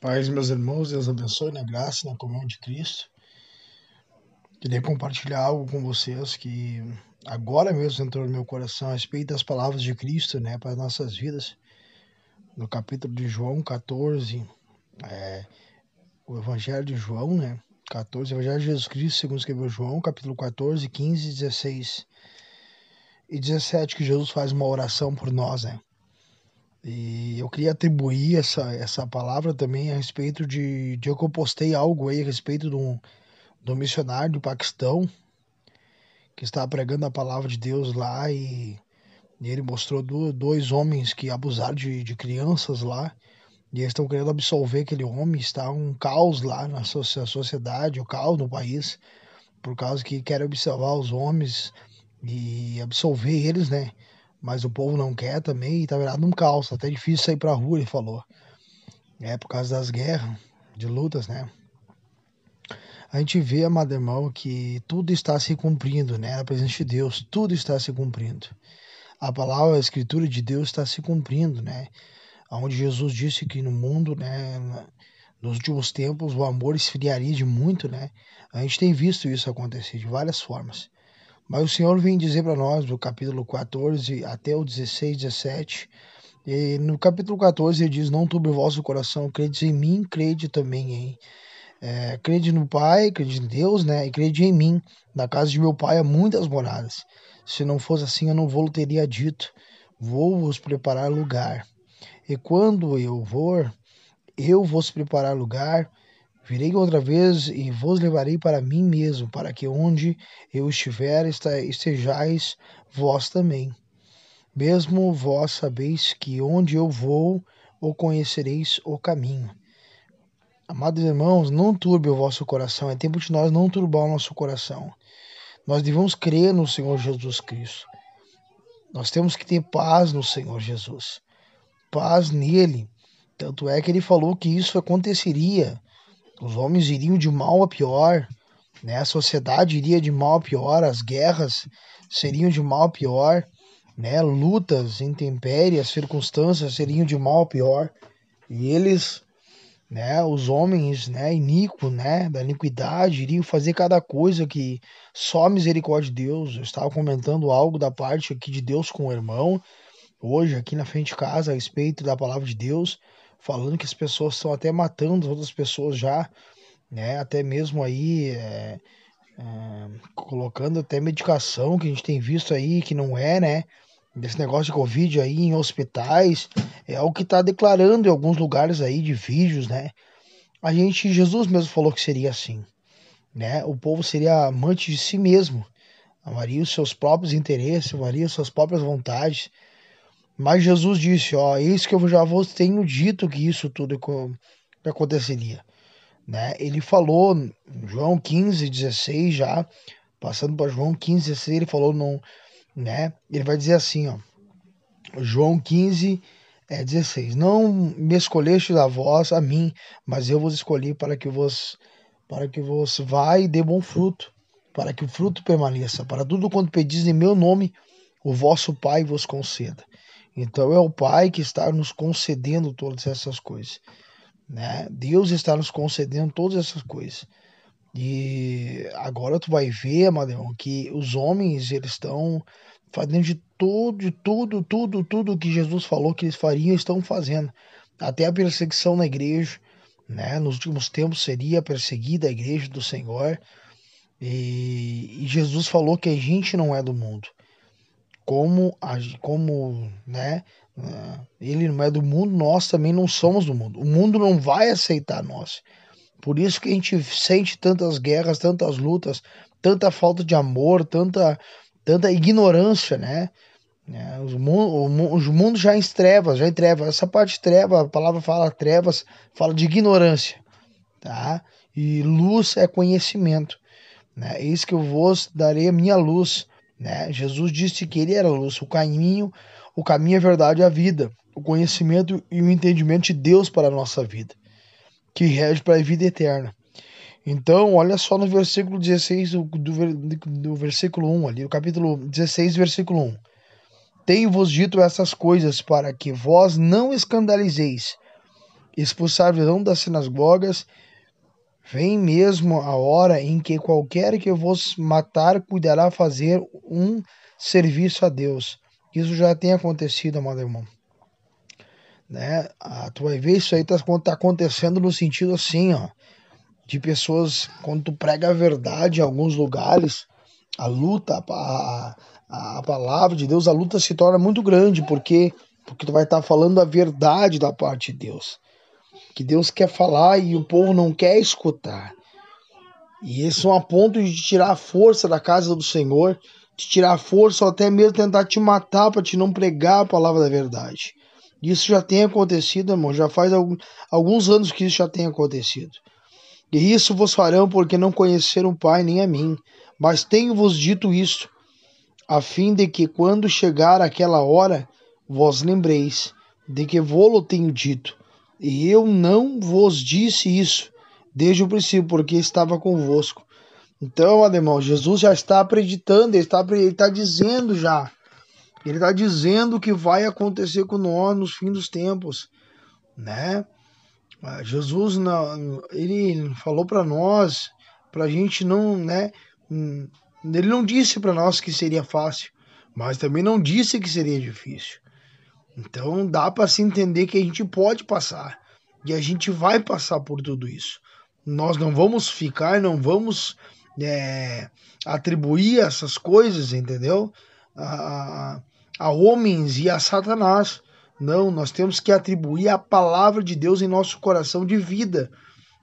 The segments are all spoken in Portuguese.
Paz, meus irmãos, Deus abençoe na graça na comunhão de Cristo. Queria compartilhar algo com vocês que agora mesmo entrou no meu coração a respeito das palavras de Cristo, né, para as nossas vidas. No capítulo de João 14, é, o Evangelho de João, né, 14, Evangelho de Jesus Cristo, segundo escreveu João, capítulo 14, 15, 16 e 17, que Jesus faz uma oração por nós, né. E eu queria atribuir essa, essa palavra também a respeito de, de eu que eu postei algo aí a respeito de um, de um missionário do Paquistão que estava pregando a palavra de Deus lá e, e ele mostrou do, dois homens que abusaram de, de crianças lá e eles estão querendo absolver aquele homem. Está um caos lá na sociedade, o um caos no país, por causa que querem observar os homens e absolver eles, né? Mas o povo não quer também e tá virado um caos, tá até difícil sair pra rua, ele falou. É por causa das guerras, de lutas, né? A gente vê, amado irmão, que tudo está se cumprindo, né? Na presença de Deus, tudo está se cumprindo. A palavra, a escritura de Deus está se cumprindo, né? Onde Jesus disse que no mundo, né, nos últimos tempos, o amor esfriaria de muito, né? A gente tem visto isso acontecer de várias formas. Mas o Senhor vem dizer para nós, do capítulo 14 até o 16, 17, e no capítulo 14 ele diz: Não turbe o vosso coração, crede em mim, crede também em. É, crede no Pai, crede em Deus, né? E crede em mim. Na casa de meu Pai há muitas moradas. Se não fosse assim, eu não vou teria dito: Vou vos preparar lugar. E quando eu for, eu vos preparar lugar, Virei outra vez e vos levarei para mim mesmo, para que onde eu estiver estejais vós também. Mesmo vós sabeis que onde eu vou, o conhecereis o caminho. Amados irmãos, não turbe o vosso coração. É tempo de nós não turbar o nosso coração. Nós devemos crer no Senhor Jesus Cristo. Nós temos que ter paz no Senhor Jesus. Paz nele. Tanto é que ele falou que isso aconteceria os homens iriam de mal a pior, né? A sociedade iria de mal a pior, as guerras seriam de mal a pior, né? Lutas, intempéries, circunstâncias seriam de mal a pior. E eles, né, os homens, né, iníquos, né, da iniquidade, iriam fazer cada coisa que só a misericórdia de Deus. Eu estava comentando algo da parte aqui de Deus com o irmão, hoje aqui na frente de casa, a respeito da palavra de Deus falando que as pessoas estão até matando as outras pessoas já, né? Até mesmo aí é, é, colocando até medicação que a gente tem visto aí que não é, né? Desse negócio de Covid aí em hospitais, é o que está declarando em alguns lugares aí de vídeos, né? A gente, Jesus mesmo falou que seria assim, né? O povo seria amante de si mesmo, amaria os seus próprios interesses, amaria as suas próprias vontades, mas Jesus disse, ó, eis que eu já vos tenho dito que isso tudo aconteceria. Né? Ele falou, João 15, 16 já, passando para João 15, 16, ele falou, não, né? Ele vai dizer assim, ó, João 15, é, 16, não me escolheste a vós, a mim, mas eu vos escolhi para que vos, para que vos vá e dê bom fruto, para que o fruto permaneça, para tudo quanto pedis em meu nome, o vosso Pai vos conceda. Então é o Pai que está nos concedendo todas essas coisas. Né? Deus está nos concedendo todas essas coisas. E agora tu vai ver, Amadeu, que os homens eles estão fazendo de tudo, de tudo, tudo, tudo que Jesus falou que eles fariam, estão fazendo. Até a perseguição na igreja, né? Nos últimos tempos seria perseguida a igreja do Senhor. E, e Jesus falou que a gente não é do mundo como, como né, eh, ele não é do mundo, nós também não somos do mundo. O mundo não vai aceitar nós. Por isso que a gente sente tantas guerras, tantas lutas, tanta falta de amor, tanta, tanta ignorância, né? É, os mundo, os mundo já em trevas, já em trevas. Essa parte de treva, a palavra fala trevas, fala de ignorância, tá? E luz é conhecimento, né? É isso que eu vos darei a minha luz né? Jesus disse que ele era a luz, o caminho, o caminho, a verdade e a vida, o conhecimento e o entendimento de Deus para a nossa vida, que rege para a vida eterna. Então, olha só no versículo 16 do, do, versículo 1 ali, o capítulo 16, versículo 1. Tenho-vos dito essas coisas para que vós não escandalizeis, expulsar-vos das sinagogas, vem mesmo a hora em que qualquer que vos matar cuidará fazer um serviço a Deus. Isso já tem acontecido, amado irmão. Né? Ah, tu vai ver isso aí tá, tá acontecendo no sentido assim, ó, de pessoas, quando tu prega a verdade em alguns lugares, a luta, a, a, a palavra de Deus, a luta se torna muito grande, porque porque tu vai estar tá falando a verdade da parte de Deus. Que Deus quer falar e o povo não quer escutar. E isso é um ponto de tirar a força da casa do Senhor, de tirar a força ou até mesmo tentar te matar para te não pregar a palavra da verdade. Isso já tem acontecido, irmão. Já faz alguns anos que isso já tem acontecido. E isso vos farão porque não conheceram o Pai nem a mim. Mas tenho-vos dito isto, a fim de que quando chegar aquela hora, vós lembreis de que vou-lo tenho dito. E eu não vos disse isso desde o princípio, porque estava convosco. Então, irmão, Jesus já está acreditando, ele está, ele está dizendo já. Ele está dizendo o que vai acontecer com nós nos fins dos tempos, né? Ah, Jesus, ele falou para nós, para a gente não, né? Hum, ele não disse para nós que seria fácil, mas também não disse que seria difícil. Então dá para se entender que a gente pode passar e a gente vai passar por tudo isso. Nós não vamos ficar, não vamos é, atribuir essas coisas, entendeu? A, a homens e a Satanás. Não, nós temos que atribuir a palavra de Deus em nosso coração de vida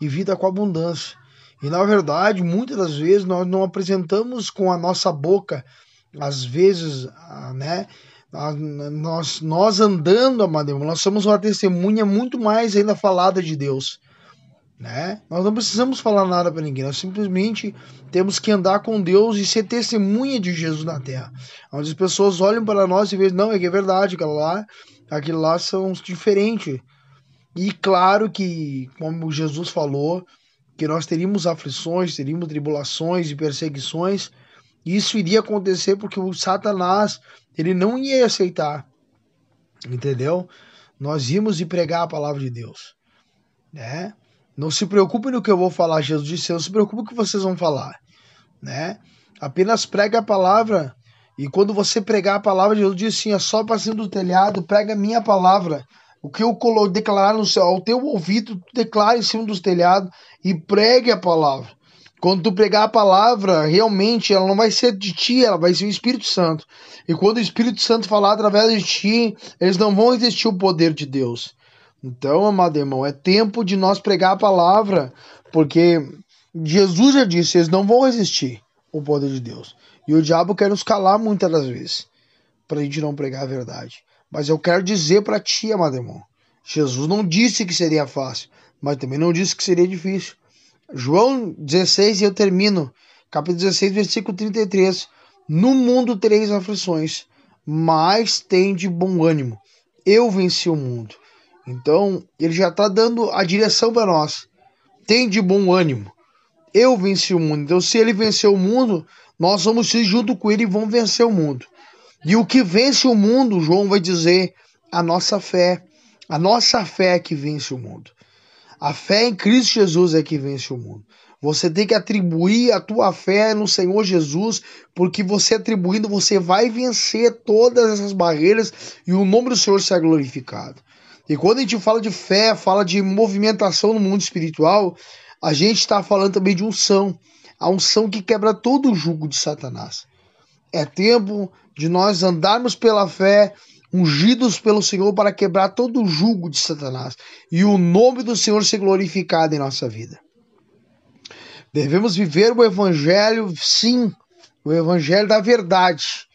e vida com abundância. E na verdade, muitas das vezes nós não apresentamos com a nossa boca, às vezes, né? Nós, nós andando, amado nós somos uma testemunha muito mais ainda falada de Deus. Né? Nós não precisamos falar nada para ninguém, nós simplesmente temos que andar com Deus e ser testemunha de Jesus na terra. Onde as pessoas olham para nós e veem, não, é que é verdade, aquilo lá aquilo lá são diferentes. E claro que, como Jesus falou, que nós teríamos aflições, teríamos tribulações e perseguições. Isso iria acontecer porque o Satanás, ele não ia aceitar. Entendeu? Nós íamos e pregar a palavra de Deus, né? Não se preocupe no que eu vou falar, Jesus disse, não se preocupe o que vocês vão falar, né? Apenas prega a palavra e quando você pregar a palavra, Jesus disse assim: é só para cima do telhado, prega a minha palavra. O que eu declarar no céu, ao teu ouvido, declara em cima dos telhados e pregue a palavra. Quando tu pregar a palavra, realmente ela não vai ser de ti, ela vai ser o Espírito Santo. E quando o Espírito Santo falar através de ti, eles não vão existir o poder de Deus. Então, amado irmão, é tempo de nós pregar a palavra, porque Jesus já disse, eles não vão resistir o poder de Deus. E o diabo quer nos calar muitas das vezes, para a gente não pregar a verdade. Mas eu quero dizer para ti, amado irmão, Jesus não disse que seria fácil, mas também não disse que seria difícil. João 16, e eu termino, capítulo 16, versículo 33. No mundo tereis aflições, mas tem de bom ânimo. Eu venci o mundo. Então, ele já está dando a direção para nós. Tem de bom ânimo. Eu venci o mundo. Então, se ele venceu o mundo, nós vamos ir junto com ele e vamos vencer o mundo. E o que vence o mundo, João vai dizer, a nossa fé. A nossa fé é que vence o mundo. A fé em Cristo Jesus é que vence o mundo. Você tem que atribuir a tua fé no Senhor Jesus, porque você atribuindo, você vai vencer todas essas barreiras e o nome do Senhor será glorificado. E quando a gente fala de fé, fala de movimentação no mundo espiritual, a gente está falando também de unção. A unção que quebra todo o jugo de Satanás. É tempo de nós andarmos pela fé, ungidos pelo Senhor para quebrar todo o jugo de Satanás e o nome do Senhor ser glorificado em nossa vida. Devemos viver o evangelho, sim, o evangelho da verdade.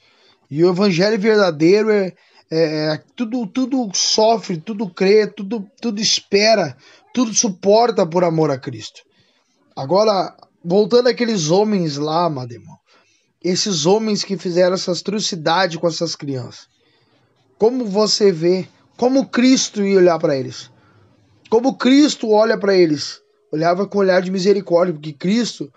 E o evangelho verdadeiro é, é, é tudo, tudo sofre, tudo crê, tudo, tudo espera, tudo suporta por amor a Cristo. Agora, voltando àqueles homens lá, meu irmão, esses homens que fizeram essas atrocidades com essas crianças, como você vê, como Cristo ia olhar para eles? Como Cristo olha para eles? Olhava com olhar de misericórdia, porque Cristo,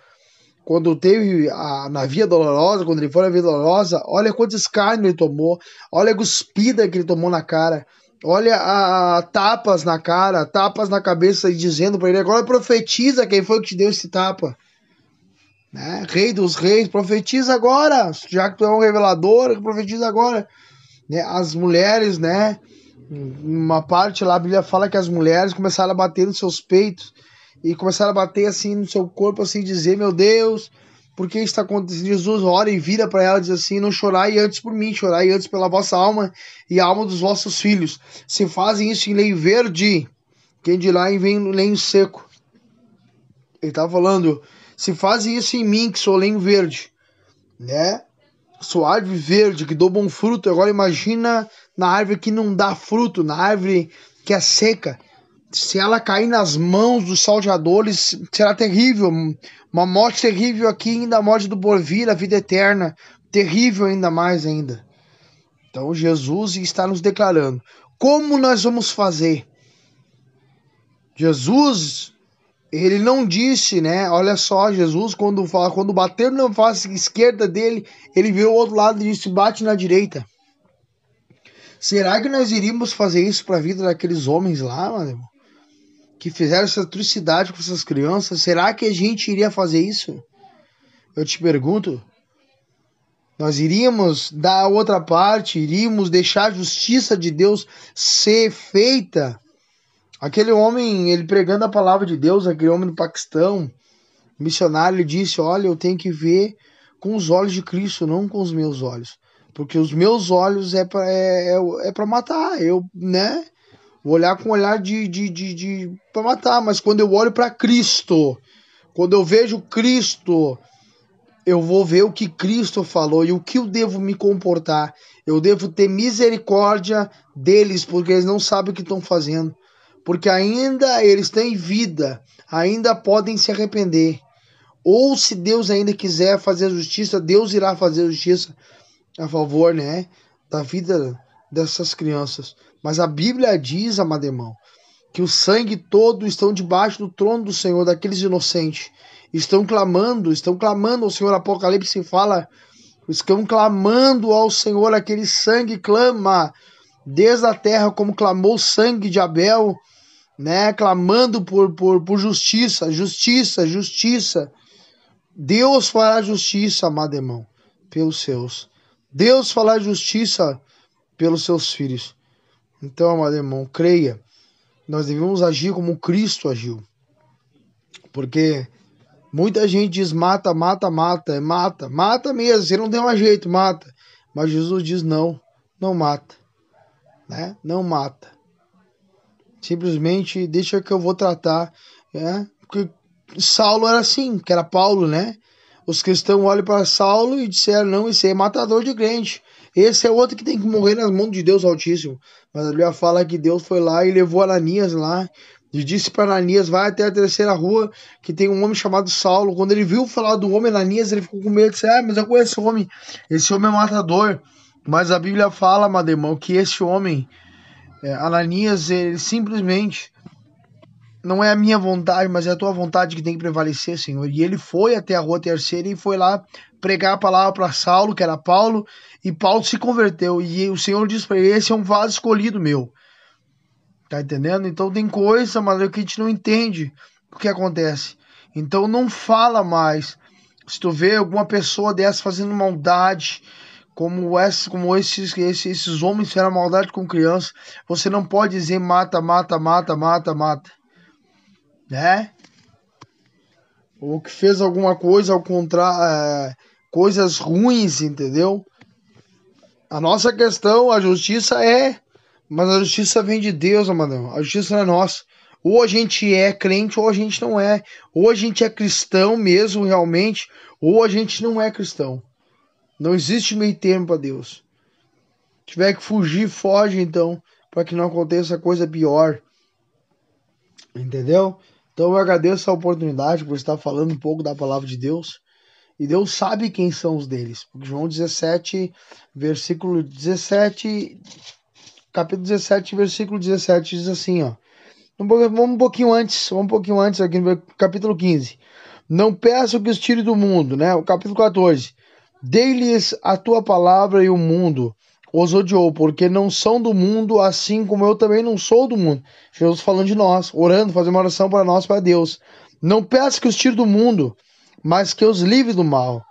quando teve a, na via dolorosa, quando ele foi na via dolorosa, olha quantos escárnio ele tomou, olha a cuspida que ele tomou na cara. olha a, a, tapas na cara, tapas na cabeça e dizendo para ele: agora profetiza quem foi que te deu esse tapa. Né? Rei dos reis, profetiza agora, já que tu é um revelador, profetiza agora. Né? As mulheres, né? Uma parte lá a Bíblia fala que as mulheres começaram a bater nos seus peitos e começaram a bater assim no seu corpo, assim, dizer: Meu Deus, por que está acontecendo? Jesus ora e vira para ela e diz assim: Não chorai antes por mim, chorai antes pela vossa alma e a alma dos vossos filhos. Se fazem isso em lei verde, quem dirá em lenho seco? Ele estava falando: Se fazem isso em mim, que sou lenho verde, né? Sou árvore verde, que dou bom fruto. Agora imagina na árvore que não dá fruto, na árvore que é seca se ela cair nas mãos dos salteadores, será terrível. Uma morte terrível aqui, ainda a morte do porvir, a vida eterna. Terrível ainda mais ainda. Então Jesus está nos declarando. Como nós vamos fazer? Jesus, ele não disse, né? Olha só, Jesus, quando fala, quando bater na face esquerda dele, ele viu o outro lado e disse: bate na direita. Será que nós iríamos fazer isso para a vida daqueles homens lá, mano? que fizeram essa atrocidade com essas crianças, será que a gente iria fazer isso? Eu te pergunto. Nós iríamos dar outra parte, iríamos deixar a justiça de Deus ser feita. Aquele homem, ele pregando a palavra de Deus, aquele homem no Paquistão, missionário, disse: Olha, eu tenho que ver com os olhos de Cristo, não com os meus olhos. Porque os meus olhos é para é, é, é matar. Eu, né? Vou olhar com olhar de, de, de, de para matar, mas quando eu olho para Cristo, quando eu vejo Cristo, eu vou ver o que Cristo falou e o que eu devo me comportar. Eu devo ter misericórdia deles, porque eles não sabem o que estão fazendo. Porque ainda eles têm vida, ainda podem se arrepender. Ou se Deus ainda quiser fazer justiça, Deus irá fazer justiça a favor, né, da vida dessas crianças. Mas a Bíblia diz, amado irmão, que o sangue todo estão debaixo do trono do Senhor, daqueles inocentes. Estão clamando, estão clamando ao Senhor. Apocalipse fala, estão clamando ao Senhor, aquele sangue clama desde a terra, como clamou o sangue de Abel, né? Clamando por, por, por justiça, justiça, justiça. Deus fará justiça, amado irmão, pelos seus. Deus fará justiça pelos seus filhos. Então, amado irmão, creia, nós devemos agir como Cristo agiu. Porque muita gente diz mata, mata, mata, mata, mata mesmo, você não tem mais jeito, mata. Mas Jesus diz não, não mata, né? Não mata. Simplesmente deixa que eu vou tratar, né? Porque Saulo era assim, que era Paulo, né? Os cristãos olham para Saulo e disseram: não, esse é matador de crente. Esse é outro que tem que morrer nas mãos de Deus Altíssimo. Mas a Bíblia fala que Deus foi lá e levou Ananias lá. E disse para Ananias: vai até a terceira rua, que tem um homem chamado Saulo. Quando ele viu falar do homem Ananias, ele ficou com medo. Disse: Ah, mas eu conheço esse homem. Esse homem é matador. Mas a Bíblia fala, Mademão, que esse homem, é, Ananias, ele simplesmente não é a minha vontade, mas é a tua vontade que tem que prevalecer, Senhor. E ele foi até a rua terceira e foi lá pregar a palavra para Saulo, que era Paulo, e Paulo se converteu. E o Senhor disse para ele: Esse é um vaso escolhido meu. Tá entendendo? Então tem coisa, mas que a gente não entende o que acontece. Então não fala mais. Se tu vê alguma pessoa dessa fazendo maldade, como, essa, como esses, esses, esses homens fizeram maldade com crianças, você não pode dizer mata, mata, mata, mata, mata né? Ou que fez alguma coisa ao contrário, é, coisas ruins, entendeu? A nossa questão, a justiça é, mas a justiça vem de Deus, amado. A justiça não é nossa. Ou a gente é crente ou a gente não é. Ou a gente é cristão mesmo, realmente, ou a gente não é cristão. Não existe meio termo para Deus. Se tiver que fugir, foge então, para que não aconteça coisa pior. Entendeu? Então eu agradeço a oportunidade por estar falando um pouco da palavra de Deus. E Deus sabe quem são os deles. João 17, versículo 17, capítulo 17, versículo 17 diz assim, ó. Vamos um pouquinho antes, vamos um pouquinho antes aqui no capítulo 15. Não peço que os tire do mundo, né? O capítulo 14. Dei-lhes a tua palavra e o mundo os odiou, porque não são do mundo, assim como eu também não sou do mundo. Jesus falando de nós, orando, fazendo uma oração para nós, para Deus. Não peço que os tire do mundo, mas que os livre do mal.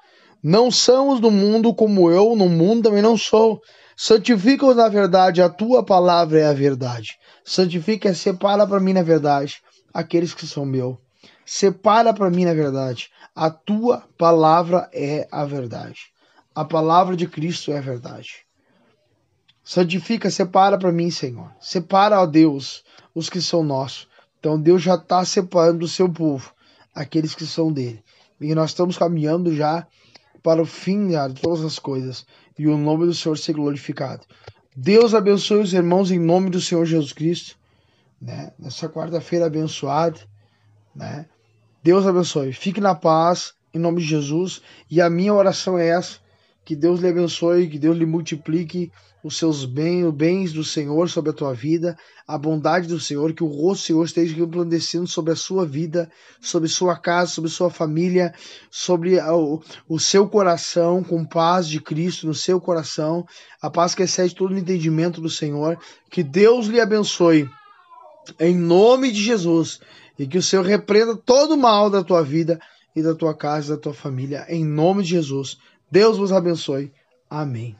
Não são os do mundo como eu, no mundo também não sou. Santifica-os na verdade, a tua palavra é a verdade. Santifica, separa para mim na verdade aqueles que são meu. Separa para mim na verdade. A tua palavra é a verdade. A palavra de Cristo é a verdade. Santifica, separa para mim, Senhor. Separa, ó Deus, os que são nossos. Então Deus já está separando do seu povo, aqueles que são dele. E nós estamos caminhando já para o fim de todas as coisas. E o nome do Senhor ser glorificado. Deus abençoe os irmãos em nome do Senhor Jesus Cristo. Né? Nessa quarta-feira abençoada. Né? Deus abençoe. Fique na paz, em nome de Jesus. E a minha oração é essa que Deus lhe abençoe, que Deus lhe multiplique os seus bens, os bens do Senhor sobre a tua vida, a bondade do Senhor, que o rosto do Senhor esteja resplandecendo sobre a sua vida, sobre sua casa, sobre sua família, sobre o, o seu coração, com paz de Cristo no seu coração, a paz que excede todo o entendimento do Senhor. Que Deus lhe abençoe, em nome de Jesus, e que o Senhor repreenda todo o mal da tua vida e da tua casa, da tua família, em nome de Jesus. Deus vos abençoe. Amém.